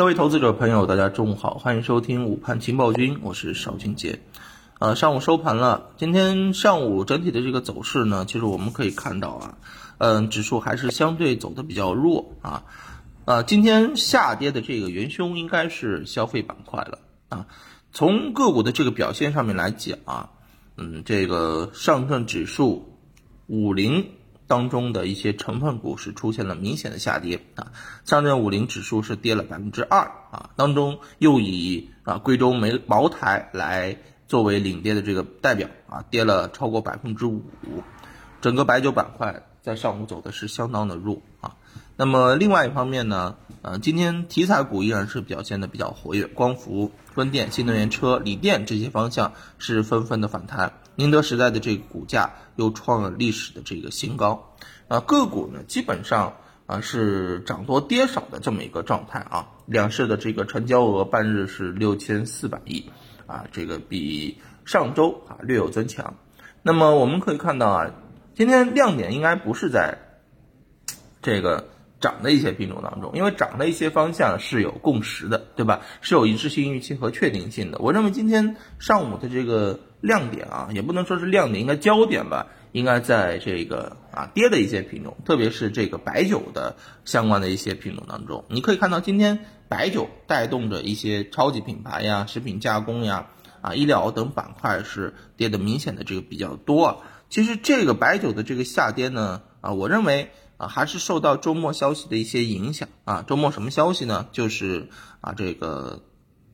各位投资者朋友，大家中午好，欢迎收听午盘情报君，我是邵俊杰。呃，上午收盘了，今天上午整体的这个走势呢，其实我们可以看到啊，嗯，指数还是相对走的比较弱啊。呃，今天下跌的这个元凶应该是消费板块了啊。从个股的这个表现上面来讲啊，嗯，这个上证指数五零。当中的一些成分股是出现了明显的下跌啊，上证五零指数是跌了百分之二啊，当中又以啊贵州煤茅台来作为领跌的这个代表啊，跌了超过百分之五，整个白酒板块在上午走的是相当的弱啊。那么另外一方面呢，呃，今天题材股依然是表现的比较活跃，光伏、风电、新能源车、锂电这些方向是纷纷的反弹。宁德时代的这个股价又创了历史的这个新高，啊，个股呢基本上啊是涨多跌少的这么一个状态啊。两市的这个成交额半日是六千四百亿，啊，这个比上周啊略有增强。那么我们可以看到啊，今天亮点应该不是在这个。涨的一些品种当中，因为涨的一些方向是有共识的，对吧？是有一致性预期和确定性的。我认为今天上午的这个亮点啊，也不能说是亮点，应该焦点吧，应该在这个啊跌的一些品种，特别是这个白酒的相关的一些品种当中。你可以看到，今天白酒带动着一些超级品牌呀、食品加工呀、啊医疗等板块是跌的明显的这个比较多。其实这个白酒的这个下跌呢，啊，我认为。啊，还是受到周末消息的一些影响啊。周末什么消息呢？就是啊，这个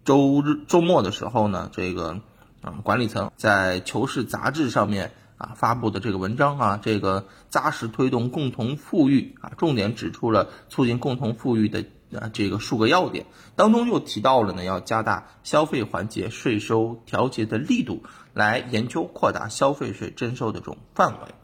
周日周末的时候呢，这个嗯，管理层在《求是》杂志上面啊发布的这个文章啊，这个扎实推动共同富裕啊，重点指出了促进共同富裕的啊这个数个要点，当中又提到了呢，要加大消费环节税收调节的力度，来研究扩大消费税征收的这种范围。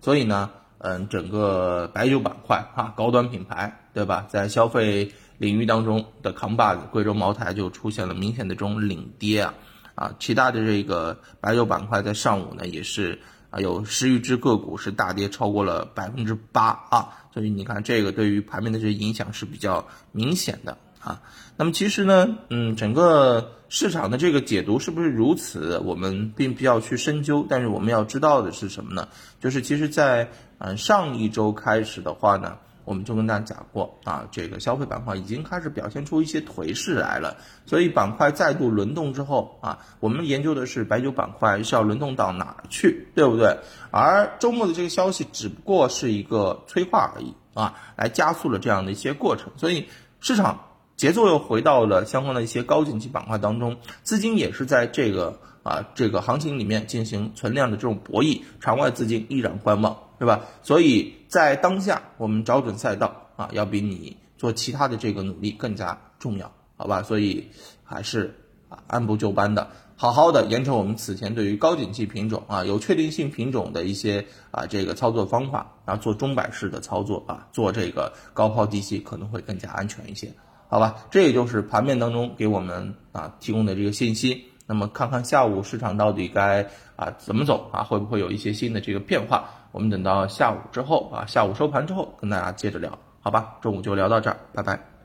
所以呢。嗯，整个白酒板块哈，高端品牌对吧，在消费领域当中的扛把子，贵州茅台就出现了明显的这种领跌啊啊，其他的这个白酒板块在上午呢也是啊有十余只个股是大跌超过了百分之八啊，所以你看这个对于盘面的这影响是比较明显的。啊，那么其实呢，嗯，整个市场的这个解读是不是如此，我们并不要去深究。但是我们要知道的是什么呢？就是其实，在嗯上一周开始的话呢，我们就跟大家讲过啊，这个消费板块已经开始表现出一些颓势来了。所以板块再度轮动之后啊，我们研究的是白酒板块是要轮动到哪儿去，对不对？而周末的这个消息只不过是一个催化而已啊，来加速了这样的一些过程。所以市场。节奏又回到了相关的一些高景气板块当中，资金也是在这个啊这个行情里面进行存量的这种博弈，场外资金依然观望，对吧？所以在当下，我们找准赛道啊，要比你做其他的这个努力更加重要，好吧？所以还是啊按部就班的，好好的沿承我们此前对于高景气品种啊有确定性品种的一些啊这个操作方法，然后做钟摆式的操作啊，做这个高抛低吸可能会更加安全一些。好吧，这也就是盘面当中给我们啊提供的这个信息。那么看看下午市场到底该啊怎么走啊，会不会有一些新的这个变化？我们等到下午之后啊，下午收盘之后跟大家接着聊，好吧？中午就聊到这儿，拜拜。